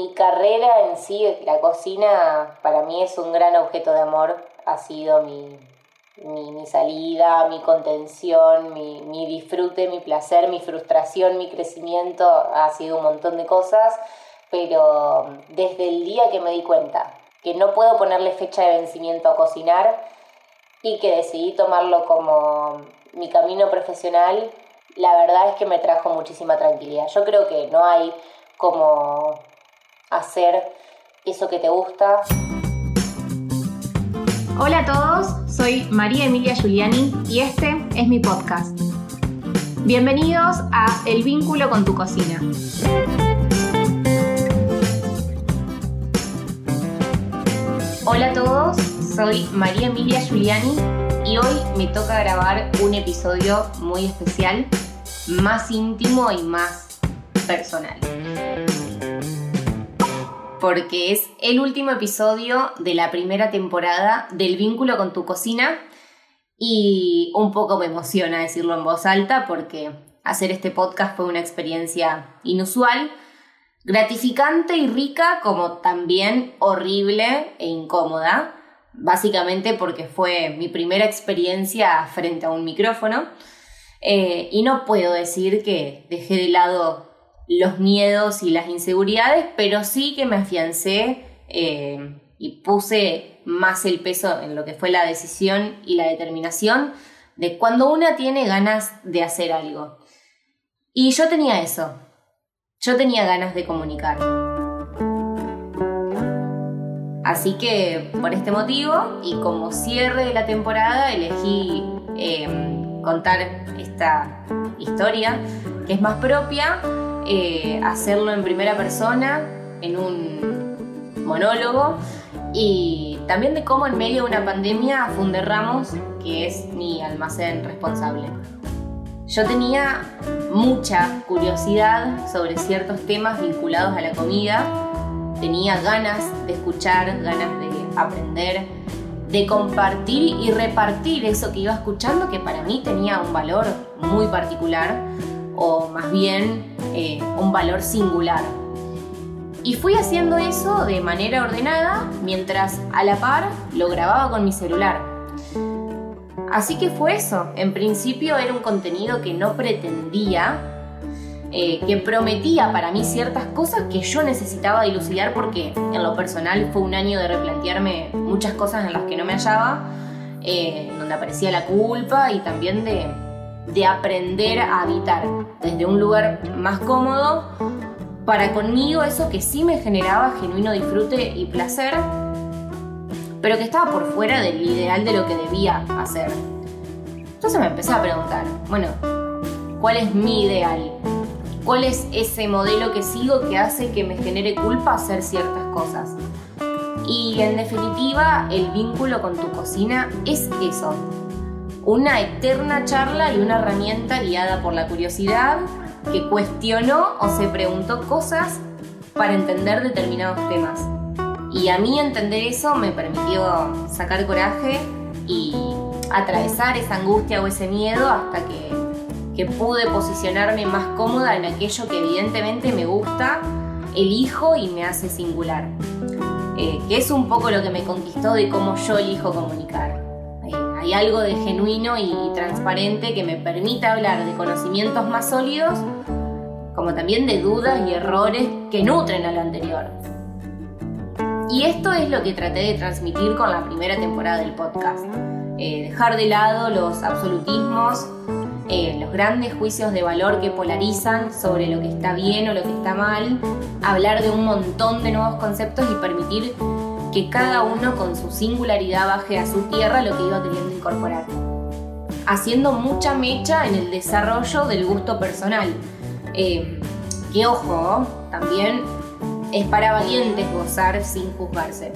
mi carrera en sí, la cocina, para mí es un gran objeto de amor. Ha sido mi, mi, salida, mi contención, mi, mi, disfrute, mi placer, mi frustración, mi crecimiento. Ha sido un montón de cosas. Pero desde el día que me di cuenta que no puedo ponerle fecha de vencimiento a cocinar y que decidí tomarlo como mi camino profesional, la verdad es que me trajo muchísima tranquilidad. Yo creo que no hay como hacer eso que te gusta. Hola a todos, soy María Emilia Giuliani y este es mi podcast. Bienvenidos a El vínculo con tu cocina. Hola a todos, soy María Emilia Giuliani y hoy me toca grabar un episodio muy especial, más íntimo y más personal porque es el último episodio de la primera temporada del vínculo con tu cocina y un poco me emociona decirlo en voz alta porque hacer este podcast fue una experiencia inusual, gratificante y rica como también horrible e incómoda, básicamente porque fue mi primera experiencia frente a un micrófono. Eh, y no puedo decir que dejé de lado los miedos y las inseguridades, pero sí que me afiancé eh, y puse más el peso en lo que fue la decisión y la determinación de cuando una tiene ganas de hacer algo. Y yo tenía eso, yo tenía ganas de comunicar. Así que por este motivo y como cierre de la temporada elegí eh, contar esta historia que es más propia eh, hacerlo en primera persona, en un monólogo, y también de cómo en medio de una pandemia Funde Ramos, que es mi almacén responsable. Yo tenía mucha curiosidad sobre ciertos temas vinculados a la comida, tenía ganas de escuchar, ganas de aprender, de compartir y repartir eso que iba escuchando que para mí tenía un valor muy particular o más bien eh, un valor singular. Y fui haciendo eso de manera ordenada mientras a la par lo grababa con mi celular. Así que fue eso. En principio era un contenido que no pretendía, eh, que prometía para mí ciertas cosas que yo necesitaba dilucidar porque en lo personal fue un año de replantearme muchas cosas en las que no me hallaba, eh, donde aparecía la culpa y también de, de aprender a habitar desde un lugar más cómodo para conmigo eso que sí me generaba genuino disfrute y placer, pero que estaba por fuera del ideal de lo que debía hacer. Entonces me empecé a preguntar, bueno, ¿cuál es mi ideal? ¿Cuál es ese modelo que sigo que hace que me genere culpa hacer ciertas cosas? Y en definitiva, el vínculo con tu cocina es eso, una eterna charla y una herramienta guiada por la curiosidad que cuestionó o se preguntó cosas para entender determinados temas. Y a mí entender eso me permitió sacar coraje y atravesar esa angustia o ese miedo hasta que, pude posicionarme más cómoda en aquello que evidentemente me gusta, elijo y me hace singular. Eh, que es un poco lo que me conquistó de cómo yo elijo comunicar hay algo de genuino y, transparente que me permite hablar de conocimientos más sólidos, como también de dudas y errores que nutren a lo anterior. Y esto es lo que traté de transmitir con la primera temporada del podcast. Eh, dejar de lado los absolutismos, eh, los grandes juicios de valor que polarizan sobre lo que está bien o lo que está mal, hablar de un montón de nuevos conceptos y permitir que cada uno con su singularidad baje a su tierra lo que iba queriendo incorporar, haciendo mucha mecha en el desarrollo del gusto personal. Eh, que ojo, también es para valientes gozar sin juzgarse.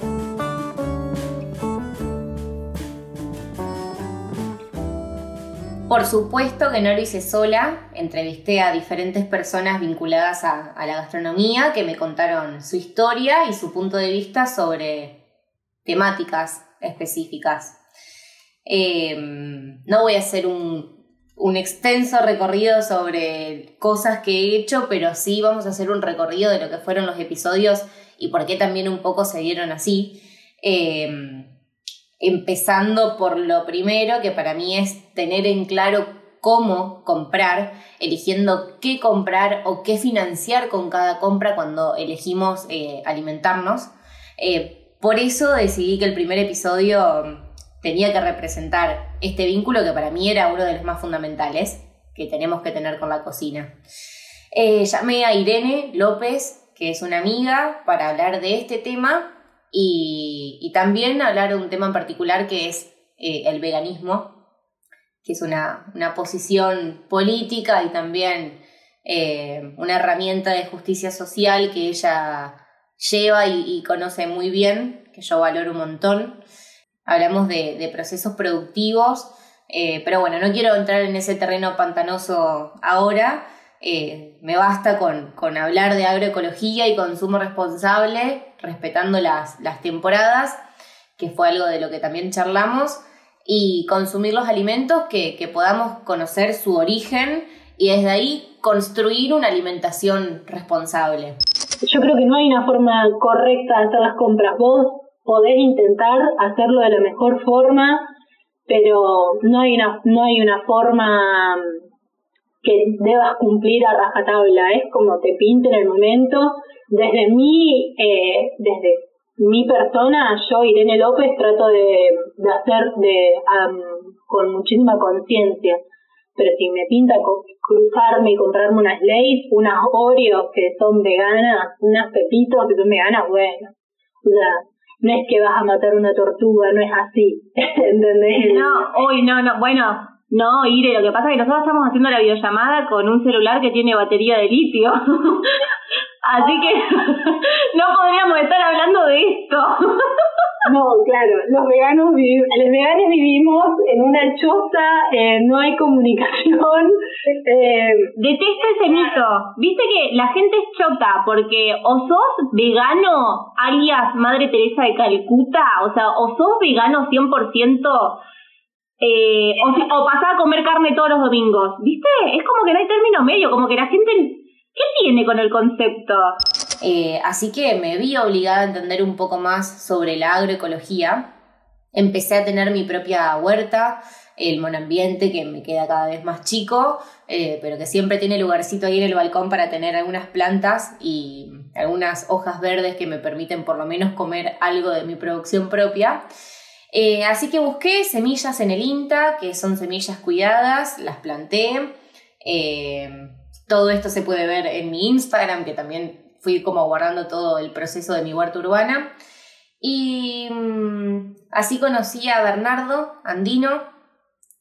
Por supuesto que no lo hice sola, entrevisté a diferentes personas vinculadas a, la gastronomía que me contaron su historia y su punto de vista sobre temáticas específicas. Em, no voy a hacer un extenso recorrido sobre cosas que he hecho, pero sí vamos a hacer un recorrido de lo que fueron los episodios y por qué también un poco se dieron así. Em, empezando por lo primero, que para mí es tener en claro cómo comprar, eligiendo qué comprar o qué financiar con cada compra cuando elegimos eh, alimentarnos. Eh, por eso decidí que el primer episodio tenía que representar este vínculo que para mí era uno de los más fundamentales que tenemos que tener con la cocina. Eh, llamé a Irene López, que es una amiga, para hablar de este tema y, también hablar de un tema en particular que es el veganismo que es una, posición política y también eh, una herramienta de justicia social que ella lleva y, conoce muy bien, que yo valoro un montón. Hablamos de, procesos productivos, eh, pero bueno, no quiero entrar en ese terreno pantanoso ahora. Eh, me basta con, con, hablar de agroecología y consumo responsable, respetando las, las temporadas, que fue algo de lo que también charlamos y consumir los alimentos que, podamos conocer su origen y desde ahí construir una alimentación responsable. Yo creo que no hay una forma correcta de hacer las compras. Vos podés intentar hacerlo de la mejor forma, pero no hay una, no hay una forma que debas cumplir a rajatabla. Es como te pinte en el momento. Desde mí, eh, desde mi persona, yo, Irene López, trato de, de hacer de con muchísima conciencia. Pero si me pinta cruzarme y comprarme unas Lay's, unas Oreos que son veganas, unas Pepitos que son veganas, bueno. O sea, no es que vas a matar una tortuga, no es así. ¿Entendés? No, uy, no, no, bueno, no, Ire, lo que pasa es que nosotros estamos haciendo la videollamada con un celular que tiene batería de litio. Así que no podríamos estar hablando de esto. No, claro, los veganos los veganos vivimos en una choza, eh, no hay comunicación. Eh, Detesto ese mito. Viste que la gente es chota porque o sos vegano, alias Madre Teresa de Calcuta, o sea, o sos vegano 100%, eh, o, o pasás a comer carne todos los domingos. ¿Viste? Es como que no hay término medio, como que la gente ¿Qué tiene con el concepto? Eh, así que me vi obligada a entender un poco más sobre la agroecología. Empecé a tener mi propia huerta, el monambiente que me queda cada vez más chico, eh, pero que siempre tiene lugarcito ahí en el balcón para tener algunas plantas y algunas hojas verdes que me permiten por lo menos comer algo de mi producción propia. Eh, así que busqué semillas en el INTA, que son semillas cuidadas, las planté. Todo esto se puede ver en mi Instagram, que también fui como guardando todo el proceso de mi huerta urbana. Y mm, así conocí a Bernardo Andino,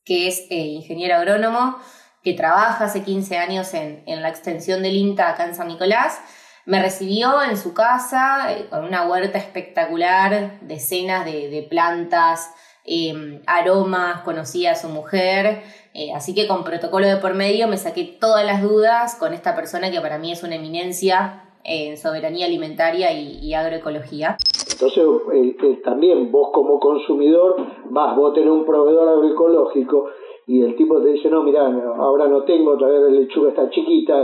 que es eh, ingeniero agrónomo, que trabaja hace 15 años en, la extensión del INTA acá en San Nicolás. Me recibió en su casa eh, con una huerta espectacular, decenas de, plantas, em, aromas, conocí a su mujer eh, así que con protocolo de por medio me saqué todas las dudas con esta persona que para mí es una eminencia en soberanía alimentaria y, agroecología. Entonces, eh, eh, también vos como consumidor vas, vos tenés un proveedor agroecológico y el tipo te dice, no, mira, ahora no tengo, todavía la lechuga está chiquita,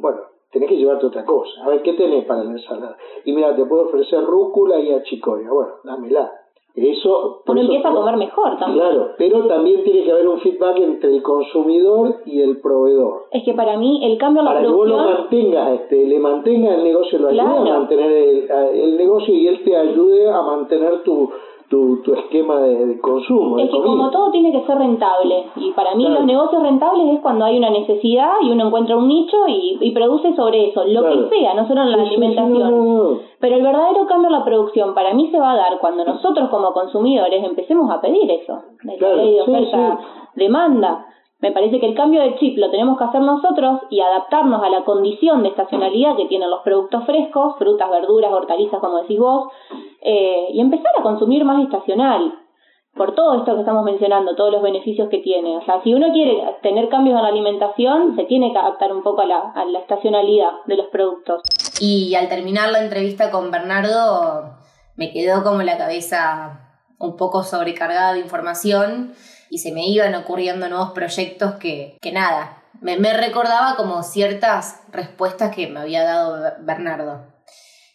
bueno, tenés que llevarte otra cosa. A ver, ¿qué tenés para la ensalada? Y mira, te puedo ofrecer rúcula y achicoria. Bueno, dámela. Eso, Uno empieza a comer mejor también. Claro, pero también tiene que haber un feedback entre el consumidor y el proveedor. Es que para mí el cambio en la para producción... Para que vos lo mantengas, este, le mantenga el negocio, lo ayude a mantener el, el negocio y él te ayude a mantener tu, tu, tu esquema de, consumo. Es que como todo tiene que ser rentable, y para mí los negocios rentables es cuando hay una necesidad y uno encuentra un nicho y, y produce sobre eso, lo que sea, no solo en la alimentación. Pero el verdadero cambio en la producción para mí se va a dar cuando nosotros como consumidores empecemos a pedir eso, la ley de oferta, demanda. Me parece que el cambio de chip lo tenemos que hacer nosotros y adaptarnos a la condición de estacionalidad que tienen los productos frescos, frutas, verduras, hortalizas, como decís vos, eh, y empezar a consumir más estacional, por todo esto que estamos mencionando, todos los beneficios que tiene. O sea, si uno quiere tener cambios en la alimentación, se tiene que adaptar un poco a la, a la estacionalidad de los productos. Y al terminar la entrevista con Bernardo, me quedó como la cabeza un poco sobrecargada de información y se me iban ocurriendo nuevos proyectos que, que nada, me, recordaba como ciertas respuestas que me había dado Bernardo.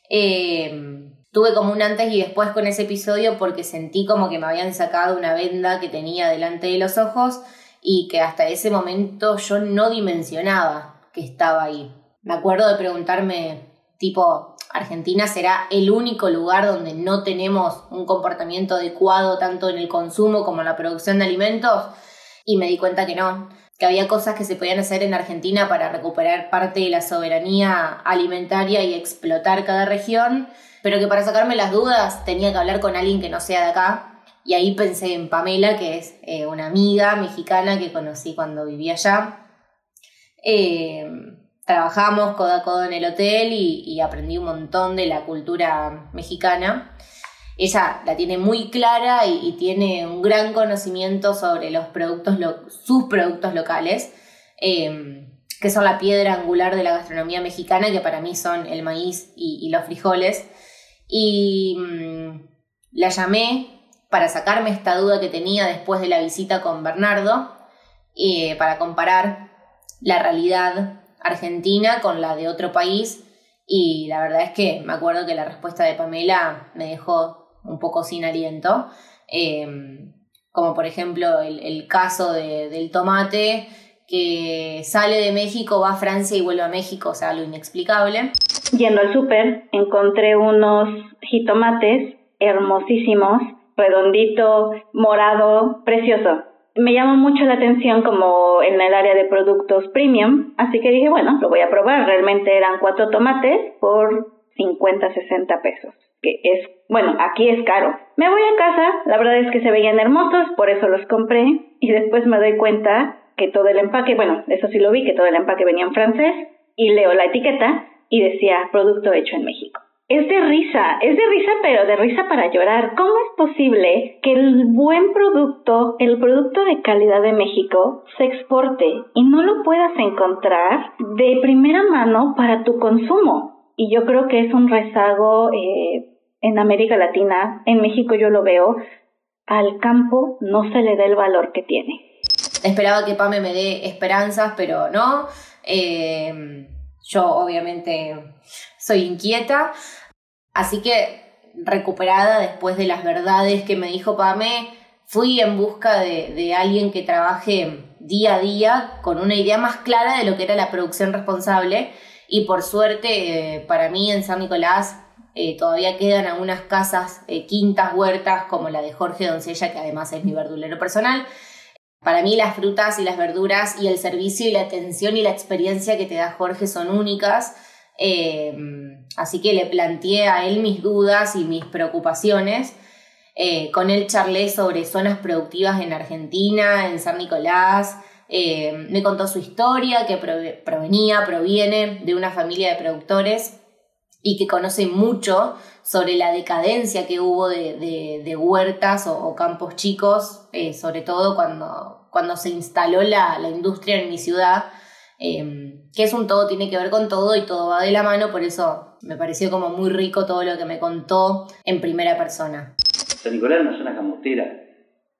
Eh, tuve como un antes y después con ese episodio porque sentí como que me habían sacado una venda que tenía delante de los ojos y que hasta ese momento yo no dimensionaba que estaba ahí. Me acuerdo de preguntarme, tipo, Argentina será el único lugar donde no tenemos un comportamiento adecuado tanto en el consumo como en la producción de alimentos y me di cuenta que no, que había cosas que se podían hacer en Argentina para recuperar parte de la soberanía alimentaria y explotar cada región pero que para sacarme las dudas tenía que hablar con alguien que no sea de acá. Y ahí pensé en Pamela, que es eh, una amiga mexicana que conocí cuando vivía allá. Eh, trabajamos codo a codo en el hotel y, aprendí un montón de la cultura mexicana. Ella la tiene muy clara y, tiene un gran conocimiento sobre los productos, sus productos locales, eh, que son la piedra angular de la gastronomía mexicana, que para mí son el maíz y los frijoles y mm, la llamé para sacarme esta duda que tenía después de la visita con Bernardo, eh, para comparar la realidad argentina con la de otro país y la verdad es que me acuerdo que la respuesta de Pamela me dejó un poco sin aliento, em, como por ejemplo el, caso del tomate que sale de México, va a Francia y vuelve a México, o sea, lo inexplicable. Yendo al súper, encontré unos jitomates hermosísimos, redondito, morado, precioso. Me llamó mucho la atención como en el área de productos premium, así que dije, bueno, lo voy a probar. Realmente eran cuatro tomates por 50, 60 pesos, que es, bueno, aquí es caro. Me voy a casa, la verdad es que se veían hermosos, por eso los compré, y después me doy cuenta que todo el empaque, bueno, eso sí lo vi, que todo el empaque venía en francés, y leo la etiqueta y decía producto hecho en México. Es de risa, es de risa, pero de risa para llorar. ¿Cómo es posible que el buen producto, el producto de calidad de México, se exporte y no lo puedas encontrar de primera mano para tu consumo? Y yo creo que es un rezago eh, en América Latina, en México yo lo veo, al campo no se le da el valor que tiene. Esperaba que Pame me dé esperanzas, pero no. Eh, yo obviamente soy inquieta, así que recuperada después de las verdades que me dijo Pame, fui en busca de, alguien que trabaje día a día con una idea más clara de lo que era la producción responsable y por suerte eh, para mí en San Nicolás eh, todavía quedan algunas casas, eh, quintas, huertas como la de Jorge Doncella, que además es mi verdulero personal, para mí las frutas y las verduras y el servicio y la atención y la experiencia que te da Jorge son únicas. Eh, así que le planteé a él mis dudas y mis preocupaciones. Eh, con él charlé sobre zonas productivas en Argentina, en San Nicolás. Eh, me contó su historia, que provenía, proviene de una familia de productores y que conoce mucho sobre la decadencia que hubo de, huertas o, campos chicos, eh, sobre todo cuando, cuando se instaló la, industria en mi ciudad, em, que es un todo, tiene que ver con todo y todo va de la mano, por eso me pareció como muy rico todo lo que me contó en primera persona. San Nicolás es una zona camotera,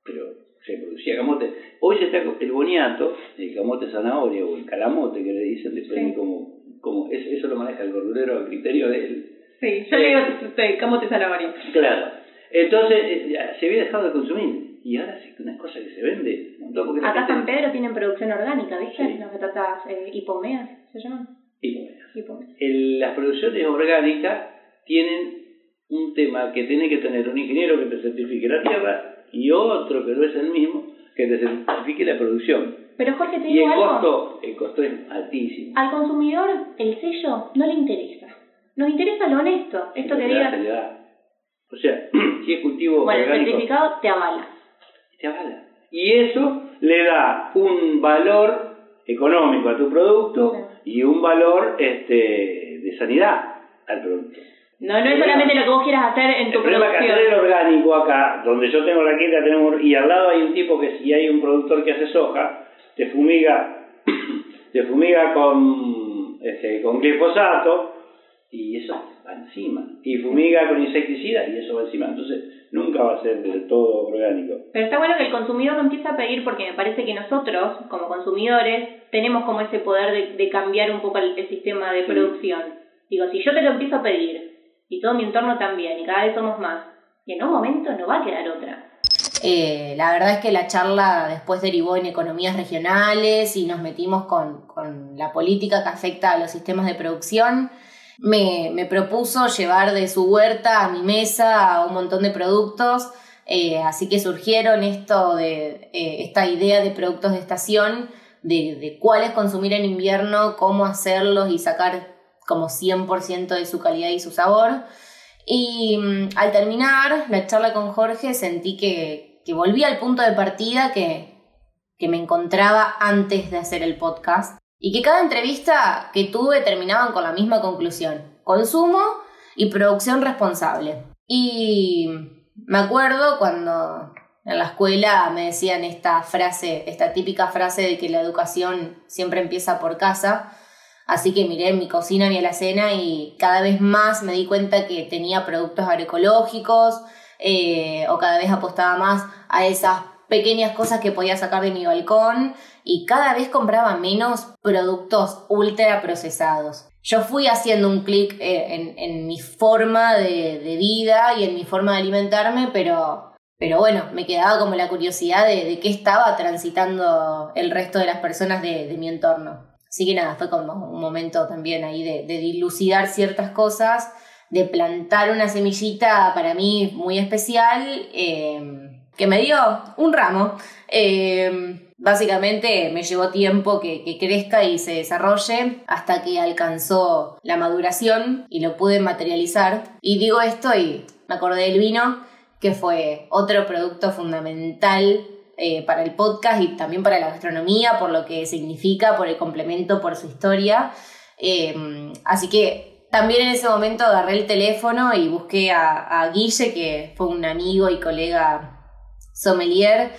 pero se producía camote. Hoy se está el boniato, el camote zanahoria o el calamote que le dicen, depende como, como eso lo maneja el verdurero a criterio de él Sí, yo le digo usted, camote zanahoria. Claro. Entonces, eh, se había dejado de consumir. Y ahora sí que una cosa que se vende. Acá San Pedro tienen producción orgánica, ¿viste? Las patatas eh, hipomeas, ¿se llaman? Hipomeas. las producciones orgánicas tienen un tema que tiene que tener un ingeniero que te certifique la tierra y otro que no es el mismo que te certifique la producción. Pero Jorge, te digo y el costo, el costo es altísimo. Al consumidor el sello no le interesa. Nos interesa lo honesto. Esto que digas. O sea, si es cultivo. Bueno, el certificado te avala. Te avala. Y eso le da un valor económico a tu producto y un valor este, de sanidad al producto. No, no es solamente lo que vos quieras hacer en tu el problema producción. Que hacer el orgánico acá, donde yo tengo la quinta, tenemos, y al lado hay un tipo que si hay un productor que hace soja, te fumiga, te fumiga con, este, con glifosato, y eso encima. Y fumiga con insecticidas y eso va encima. Entonces nunca va a ser del todo orgánico. Pero está bueno que el consumidor lo empiece a pedir porque me parece que nosotros, como consumidores, tenemos como ese poder de, cambiar un poco el, sistema de producción. Digo, si yo te lo empiezo a pedir y todo mi entorno también y cada vez somos más, y en un momento no va a quedar otra. Eh, la verdad es que la charla después derivó en economías regionales y nos metimos con, con la política que afecta a los sistemas de producción me, propuso llevar de su huerta a mi mesa un montón de productos, eh, así que surgieron esto de eh, esta idea de productos de estación, de, de cuáles consumir en invierno, cómo hacerlos y sacar como 100% de su calidad y su sabor. Y mm, al terminar la charla con Jorge sentí que, que volví al punto de partida que, que me encontraba antes de hacer el podcast y que cada entrevista que tuve terminaban con la misma conclusión, consumo y producción responsable. Y me acuerdo cuando en la escuela me decían esta frase, esta típica frase de que la educación siempre empieza por casa, así que miré mi cocina, mi alacena y cada vez más me di cuenta que tenía productos agroecológicos eh, o cada vez apostaba más a esas pequeñas cosas que podía sacar de mi balcón y cada vez compraba menos productos ultra procesados. Yo fui haciendo un clic eh, en, mi forma de, vida y en mi forma de alimentarme, pero, pero bueno, me quedaba como la curiosidad de, qué estaba transitando el resto de las personas de, mi entorno. Así que nada, fue como un momento también ahí de, dilucidar ciertas cosas, de plantar una semillita para mí muy especial. Eh, que me dio un ramo. Eh, básicamente me llevó tiempo que, que, crezca y se desarrolle hasta que alcanzó la maduración y lo pude materializar. Y digo esto y me acordé del vino, que fue otro producto fundamental eh, para el podcast y también para la gastronomía, por lo que significa, por el complemento, por su historia. Eh, así que también en ese momento agarré el teléfono y busqué a, a Guille, que fue un amigo y colega sommelier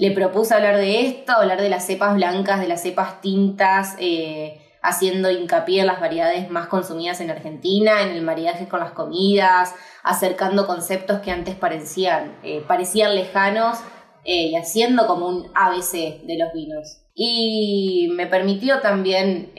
le propuso hablar de esto, hablar de las cepas blancas, de las cepas tintas, eh, haciendo hincapié en las variedades más consumidas en Argentina, en el maridaje con las comidas, acercando conceptos que antes parecían, eh, parecían lejanos eh, y haciendo como un ABC de los vinos. Y me permitió también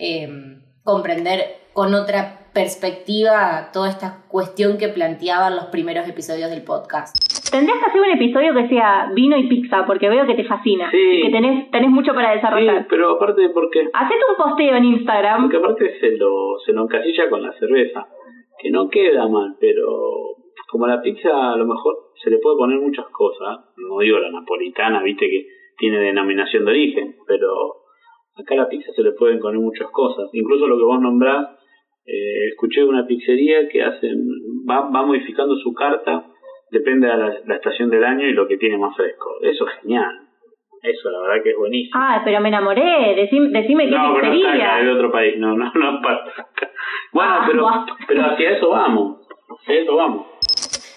comprender con otra perspectiva toda esta cuestión que planteaban los primeros episodios del podcast. Tendrías que hacer un episodio que sea vino y pizza, porque veo que te fascina. Y que tenés, tenés mucho para desarrollar. Sí, pero aparte porque... Hacete un posteo en Instagram. Porque aparte se lo, se lo encasilla con la cerveza. Que no queda mal, pero como la pizza a lo mejor se le puede poner muchas cosas. No digo la napolitana, viste que tiene denominación de origen, pero acá a la pizza se le pueden poner muchas cosas. Incluso lo que vos nombrás eh, escuché de una pizzería que hacen, va, va modificando su carta, depende de la, estación del año y lo que tiene más fresco. Eso es genial. Eso, la verdad que es buenísimo. Ah, pero me enamoré. Decime, decime qué no, pizzería. No, pero de otro país. No, no, no pasa Bueno, ah, pero, pero hacia eso vamos. Hacia eso vamos.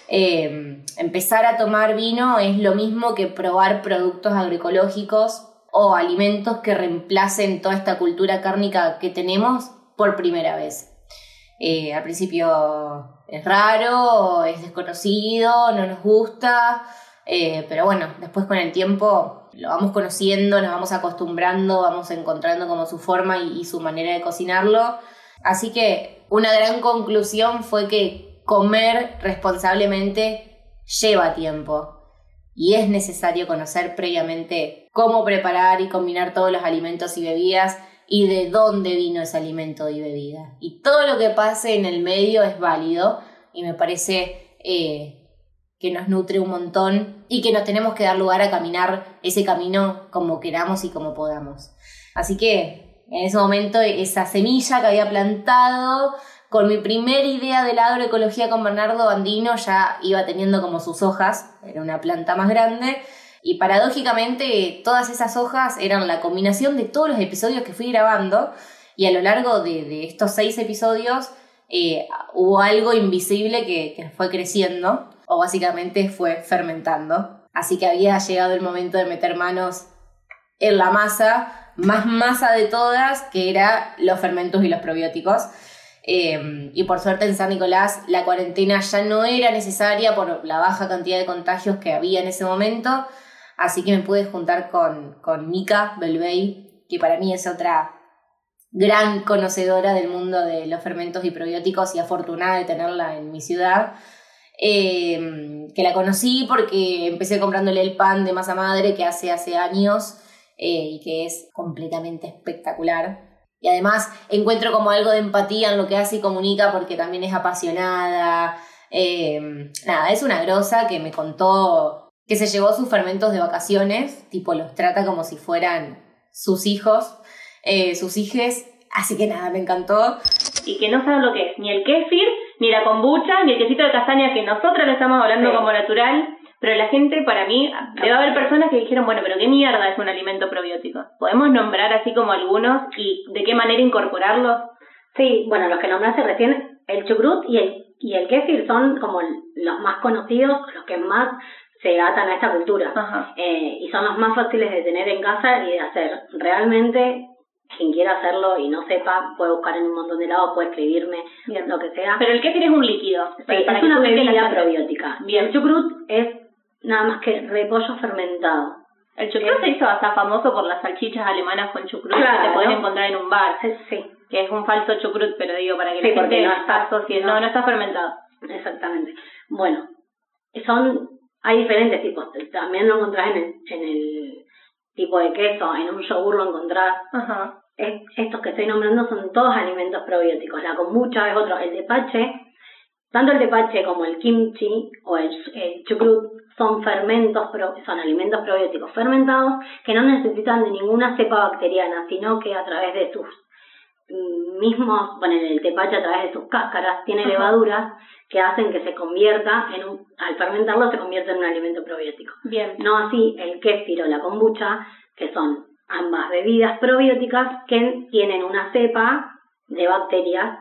Eh, empezar a tomar vino es lo mismo que probar productos agroecológicos o alimentos que reemplacen toda esta cultura cárnica que tenemos por primera vez. Eh, al principio es raro, es desconocido, no nos gusta, eh, pero bueno, después con el tiempo lo vamos conociendo, nos vamos acostumbrando, vamos encontrando como su forma y, y su manera de cocinarlo. Así que una gran conclusión fue que comer responsablemente lleva tiempo y es necesario conocer previamente cómo preparar y combinar todos los alimentos y bebidas y de dónde vino ese alimento y bebida. Y todo lo que pase en el medio es válido y me parece eh, que nos nutre un montón y que nos tenemos que dar lugar a caminar ese camino como queramos y como podamos. Así que en ese momento esa semilla que había plantado con mi primera idea de la agroecología con Bernardo Bandino ya iba teniendo como sus hojas, era una planta más grande y paradójicamente todas esas hojas eran la combinación de todos los episodios que fui grabando y a lo largo de, estos seis episodios eh, hubo algo invisible que, fue creciendo o básicamente fue fermentando. Así que había llegado el momento de meter manos en la masa, más masa de todas, que era los fermentos y los probióticos. Em, y por suerte en San Nicolás la cuarentena ya no era necesaria por la baja cantidad de contagios que había en ese momento. Así que me pude juntar con, con Mika Belvey, que para mí es otra gran conocedora del mundo de los fermentos y probióticos y afortunada de tenerla en mi ciudad. Em, que la conocí porque empecé comprándole el pan de masa madre que hace hace años eh, y que es completamente espectacular. Y además encuentro como algo de empatía en lo que hace y comunica porque también es apasionada. Em, nada, es una grosa que me contó que se llevó sus fermentos de vacaciones, tipo los trata como si fueran sus hijos, eh, sus hijes. Así que nada, me encantó. Y que no saben lo que es, ni el kéfir, ni la kombucha, ni el quesito de castaña que nosotros le estamos hablando como natural. Pero la gente, para mí, debe haber personas que dijeron, bueno, pero ¿qué mierda es un alimento probiótico? ¿Podemos nombrar así como algunos y de qué manera incorporarlos? Sí, bueno, los que nombraste recién, el chucrut y el, y el kéfir son como los más conocidos, los que más se atan a esta cultura. Eh, y son los más fáciles de tener en casa y de hacer. Realmente quien quiera hacerlo y no sepa, puede buscar en un montón de lados, puede escribirme, lo que sea. Pero el kéfir es un líquido. Sí, es una bebida probiótica. Bien. El chucrut es nada más que repollo fermentado. El chucrut se hizo hasta famoso por las salchichas alemanas con chucrut que te puedes encontrar en un bar. Sí, Que es un falso chucrut, pero digo, para que la gente no está, no, no está fermentado. Exactamente. Bueno, son hay diferentes tipos. También lo encontrás en el, en el tipo de queso, en un yogur lo encontrás. Ajá. estos que estoy nombrando son todos alimentos probióticos. La kombucha es otro. El tepache, tanto el tepache como el kimchi o el, chucrut son fermentos, son alimentos probióticos fermentados que no necesitan de ninguna cepa bacteriana, sino que a través de sus mismos, bueno, el tepache a través de sus cáscaras tiene levaduras que hacen que se convierta en un, al fermentarlo se convierte en un alimento probiótico. Bien. No así el kéfir o la kombucha, que son ambas bebidas probióticas que tienen una cepa de bacterias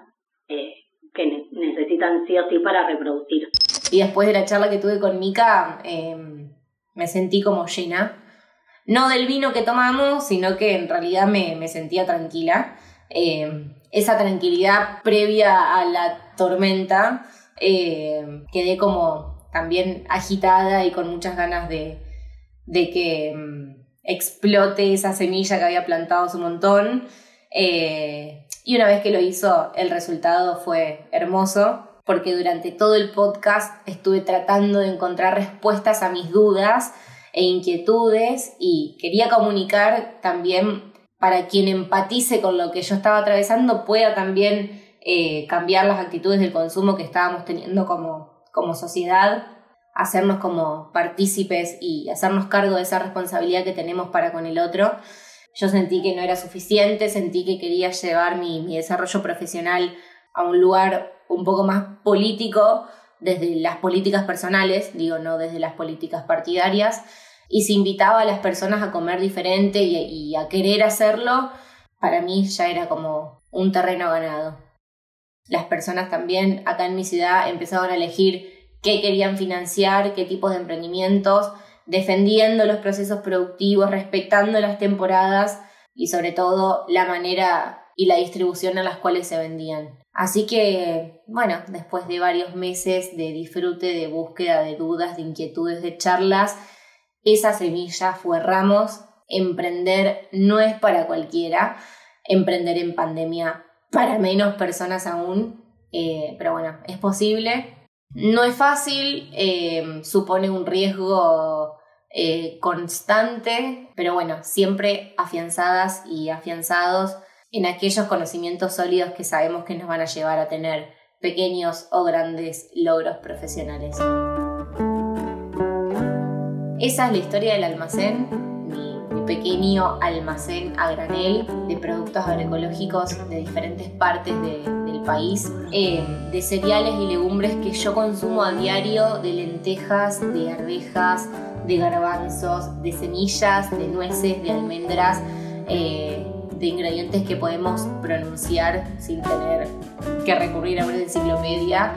eh, que necesitan sí o sí para reproducir. Y después de la charla que tuve con Mika, em, me sentí como llena. No del vino que tomamos, sino que en realidad me, me sentía tranquila. Eh, esa tranquilidad previa a la tormenta, eh, quedé como también agitada y con muchas ganas de, que mm, explote esa semilla que había plantado hace un montón. Eh, y una vez que lo hizo, el resultado fue hermoso, porque durante todo el podcast estuve tratando de encontrar respuestas a mis dudas e inquietudes y quería comunicar también para quien empatice con lo que yo estaba atravesando pueda también eh, cambiar las actitudes del consumo que estábamos teniendo como, como sociedad, hacernos como partícipes y hacernos cargo de esa responsabilidad que tenemos para con el otro. Yo sentí que no era suficiente, sentí que quería llevar mi, mi desarrollo profesional a un lugar un poco más político desde las políticas personales, digo, no desde las políticas partidarias y si invitaba a las personas a comer diferente y, a querer hacerlo, para mí ya era como un terreno ganado. Las personas también acá en mi ciudad empezaron a elegir qué querían financiar, qué tipos de emprendimientos, defendiendo los procesos productivos, respetando las temporadas y sobre todo la manera y la distribución en las cuales se vendían. Así que, bueno, después de varios meses de disfrute, de búsqueda, de dudas, de inquietudes, de charlas, esa semilla fue Ramos. Emprender no es para cualquiera. Emprender en pandemia para menos personas aún. Eh, pero bueno, es posible. No es fácil, eh, supone un riesgo eh, constante, pero bueno, siempre afianzadas y afianzados en aquellos conocimientos sólidos que sabemos que nos van a llevar a tener pequeños o grandes logros profesionales. Esa es la historia del almacén, mi, pequeño almacén a granel de productos agroecológicos de diferentes partes del país, eh, de cereales y legumbres que yo consumo a diario, de lentejas, de arvejas, de garbanzos, de semillas, de nueces, de almendras, eh, de ingredientes que podemos pronunciar sin tener que recurrir a una enciclopedia,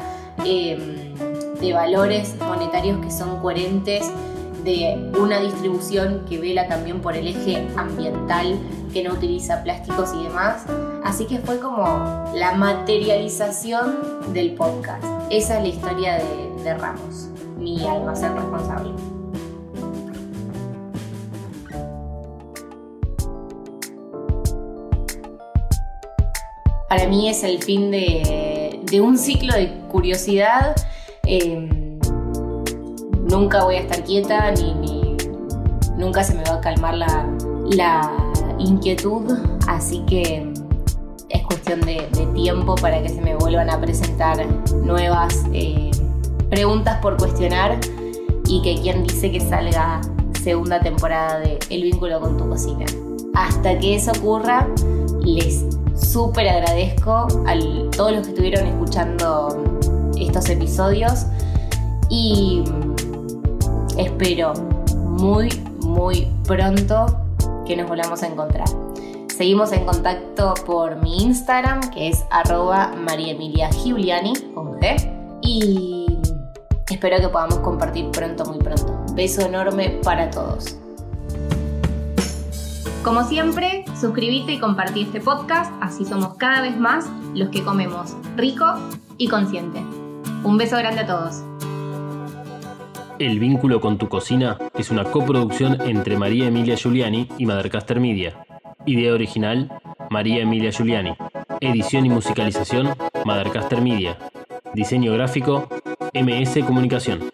eh, de valores monetarios que son coherentes de una distribución que vela también por el eje ambiental, que no utiliza plásticos y demás. Así que fue como la materialización del podcast. Esa es la historia de, Ramos, mi almacén responsable. Para mí es el fin de, un ciclo de curiosidad. Em, nunca voy a estar quieta, ni, ni, nunca se me va a calmar la, la inquietud, así que es cuestión de, tiempo para que se me vuelvan a presentar nuevas eh, preguntas por cuestionar y que quien dice que salga segunda temporada de El vínculo con tu cocina. Hasta que eso ocurra, les súper agradezco a todos los que estuvieron escuchando estos episodios y espero muy, muy pronto que nos volvamos a encontrar. Seguimos en contacto por mi Instagram, que es arroba Giuliani, con. Y espero que podamos compartir pronto, muy pronto. Beso enorme para todos. Como siempre, suscríbete y compartí este podcast, así somos cada vez más los que comemos rico y consciente. Un beso grande a todos. El vínculo con tu cocina es una coproducción entre María Emilia Giuliani y Madercaster Media. Idea original, María Emilia Giuliani. Edición y musicalización, Madercaster Media. Diseño gráfico, MS Comunicación.